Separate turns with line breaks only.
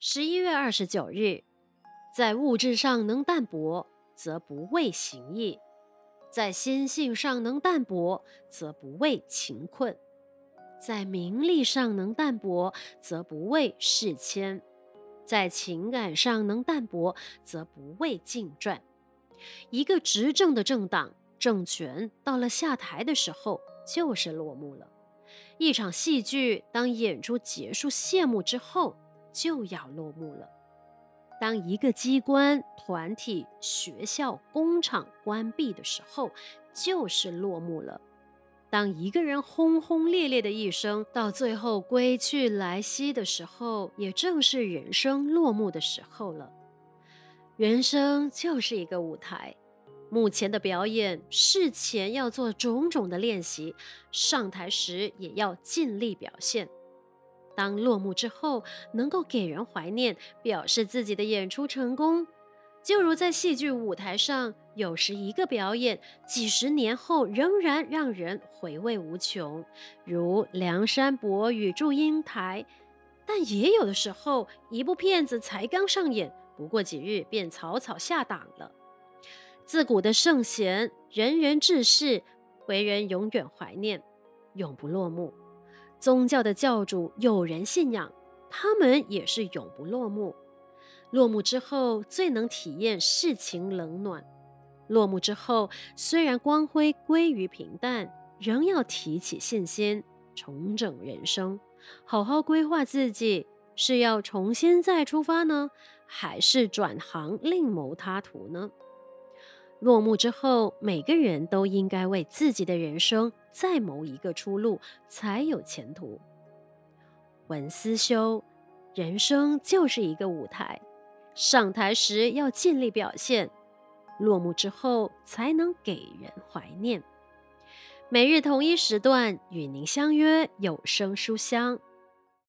十一月二十九日，在物质上能淡泊，则不畏形役；在心性上能淡泊，则不畏情困；在名利上能淡泊，则不畏世迁；在情感上能淡泊，则不畏境转。一个执政的政党、政权到了下台的时候，就是落幕了。一场戏剧当演出结束谢幕之后，就要落幕了。当一个机关、团体、学校、工厂关闭的时候，就是落幕了。当一个人轰轰烈烈的一生到最后归去来兮的时候，也正是人生落幕的时候了。人生就是一个舞台，目前的表演，事前要做种种的练习，上台时也要尽力表现。当落幕之后，能够给人怀念，表示自己的演出成功，就如在戏剧舞台上，有时一个表演几十年后仍然让人回味无穷，如《梁山伯与祝英台》；但也有的时候，一部片子才刚上演，不过几日便草草下档了。自古的圣贤，仁人志士，为人永远怀念，永不落幕。宗教的教主有人信仰，他们也是永不落幕。落幕之后，最能体验世情冷暖。落幕之后，虽然光辉归于平淡，仍要提起信心，重整人生，好好规划自己，是要重新再出发呢，还是转行另谋他途呢？落幕之后，每个人都应该为自己的人生再谋一个出路，才有前途。文思修，人生就是一个舞台，上台时要尽力表现，落幕之后才能给人怀念。每日同一时段与您相约有声书香。